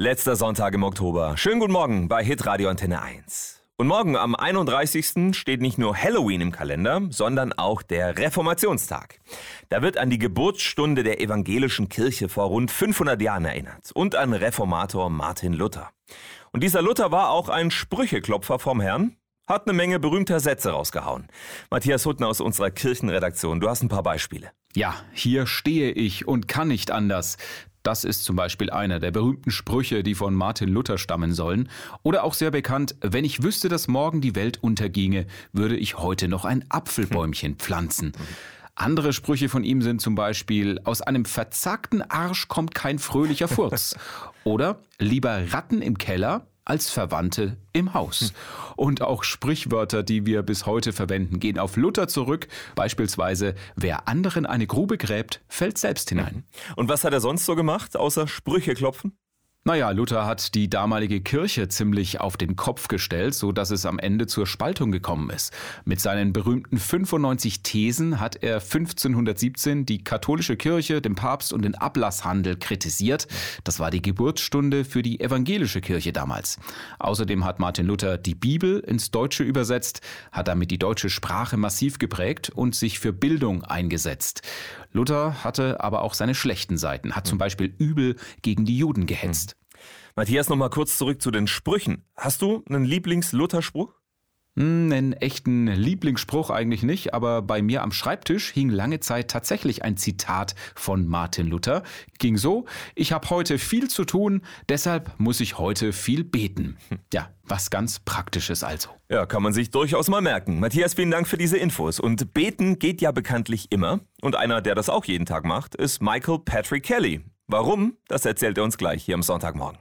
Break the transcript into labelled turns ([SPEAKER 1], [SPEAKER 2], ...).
[SPEAKER 1] Letzter Sonntag im Oktober. Schönen guten Morgen bei Hitradio Antenne 1. Und morgen am 31. steht nicht nur Halloween im Kalender, sondern auch der Reformationstag. Da wird an die Geburtsstunde der evangelischen Kirche vor rund 500 Jahren erinnert und an Reformator Martin Luther. Und dieser Luther war auch ein Sprücheklopfer vom Herrn, hat eine Menge berühmter Sätze rausgehauen. Matthias Hutten aus unserer Kirchenredaktion, du hast ein paar Beispiele.
[SPEAKER 2] Ja, hier stehe ich und kann nicht anders. Das ist zum Beispiel einer der berühmten Sprüche, die von Martin Luther stammen sollen. Oder auch sehr bekannt, wenn ich wüsste, dass morgen die Welt unterginge, würde ich heute noch ein Apfelbäumchen pflanzen. Andere Sprüche von ihm sind zum Beispiel, aus einem verzagten Arsch kommt kein fröhlicher Furz. Oder lieber Ratten im Keller als Verwandte im Haus. Und auch Sprichwörter, die wir bis heute verwenden, gehen auf Luther zurück. Beispielsweise, wer anderen eine Grube gräbt, fällt selbst hinein.
[SPEAKER 1] Und was hat er sonst so gemacht, außer Sprüche klopfen?
[SPEAKER 2] Naja, Luther hat die damalige Kirche ziemlich auf den Kopf gestellt, so dass es am Ende zur Spaltung gekommen ist. Mit seinen berühmten 95 Thesen hat er 1517 die katholische Kirche, den Papst und den Ablasshandel kritisiert. Das war die Geburtsstunde für die evangelische Kirche damals. Außerdem hat Martin Luther die Bibel ins Deutsche übersetzt, hat damit die deutsche Sprache massiv geprägt und sich für Bildung eingesetzt. Luther hatte aber auch seine schlechten Seiten, hat zum Beispiel übel gegen die Juden gehetzt.
[SPEAKER 1] Matthias, noch mal kurz zurück zu den Sprüchen. Hast du einen Lieblings-Luther-Spruch?
[SPEAKER 2] Hm, einen echten Lieblingsspruch eigentlich nicht, aber bei mir am Schreibtisch hing lange Zeit tatsächlich ein Zitat von Martin Luther. Ging so, ich habe heute viel zu tun, deshalb muss ich heute viel beten. Ja, was ganz Praktisches also.
[SPEAKER 1] Ja, kann man sich durchaus mal merken. Matthias, vielen Dank für diese Infos. Und beten geht ja bekanntlich immer. Und einer, der das auch jeden Tag macht, ist Michael Patrick Kelly. Warum? Das erzählt er uns gleich hier am Sonntagmorgen.